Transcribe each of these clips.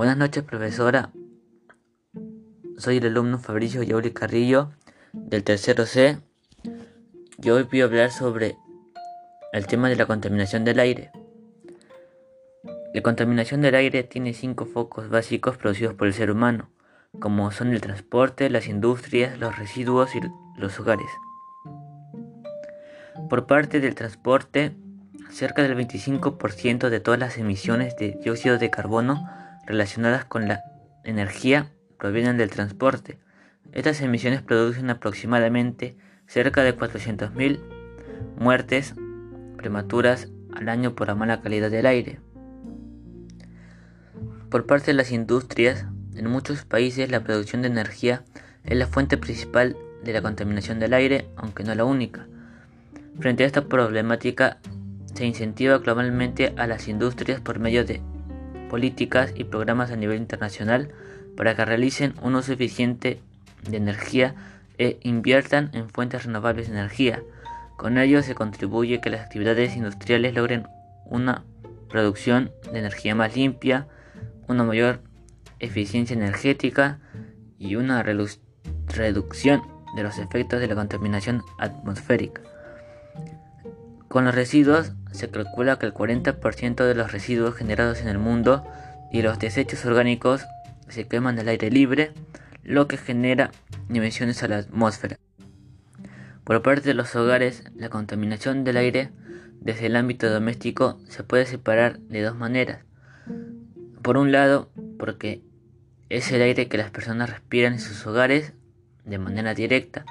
Buenas noches, profesora. Soy el alumno Fabricio Yauri Carrillo del tercero C. Yo hoy voy a hablar sobre el tema de la contaminación del aire. La contaminación del aire tiene cinco focos básicos producidos por el ser humano, como son el transporte, las industrias, los residuos y los hogares. Por parte del transporte, cerca del 25% de todas las emisiones de dióxido de carbono relacionadas con la energía provienen del transporte. Estas emisiones producen aproximadamente cerca de 400.000 muertes prematuras al año por la mala calidad del aire. Por parte de las industrias, en muchos países la producción de energía es la fuente principal de la contaminación del aire, aunque no la única. Frente a esta problemática, se incentiva globalmente a las industrias por medio de políticas y programas a nivel internacional para que realicen un uso eficiente de energía e inviertan en fuentes renovables de energía. Con ello se contribuye que las actividades industriales logren una producción de energía más limpia, una mayor eficiencia energética y una reducción de los efectos de la contaminación atmosférica. Con los residuos se calcula que el 40% de los residuos generados en el mundo y los desechos orgánicos se queman al aire libre, lo que genera emisiones a la atmósfera. Por parte de los hogares, la contaminación del aire desde el ámbito doméstico se puede separar de dos maneras. Por un lado, porque es el aire que las personas respiran en sus hogares de manera directa,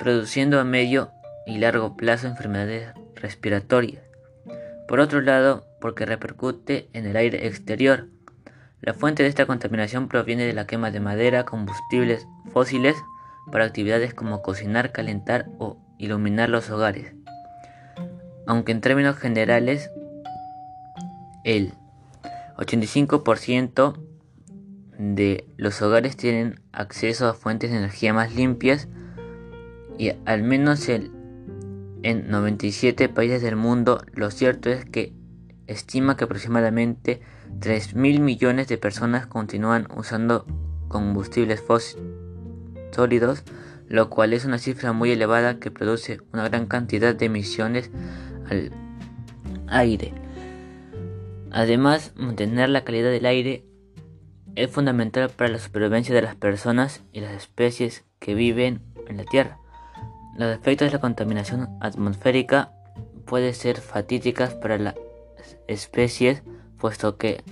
produciendo a medio y largo plazo enfermedades respiratorias. Por otro lado, porque repercute en el aire exterior. La fuente de esta contaminación proviene de la quema de madera, combustibles fósiles para actividades como cocinar, calentar o iluminar los hogares. Aunque en términos generales, el 85% de los hogares tienen acceso a fuentes de energía más limpias y al menos el en 97 países del mundo, lo cierto es que estima que aproximadamente 3.000 millones de personas continúan usando combustibles fósiles sólidos, lo cual es una cifra muy elevada que produce una gran cantidad de emisiones al aire. Además, mantener la calidad del aire es fundamental para la supervivencia de las personas y las especies que viven en la Tierra. Los efectos de la contaminación atmosférica pueden ser fatídicas para las especies, puesto que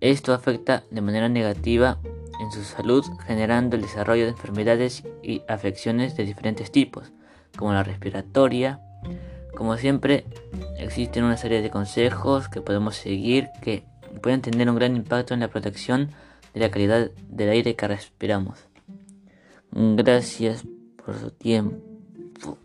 esto afecta de manera negativa en su salud, generando el desarrollo de enfermedades y afecciones de diferentes tipos, como la respiratoria. Como siempre, existen una serie de consejos que podemos seguir que pueden tener un gran impacto en la protección de la calidad del aire que respiramos. Gracias por su tiempo.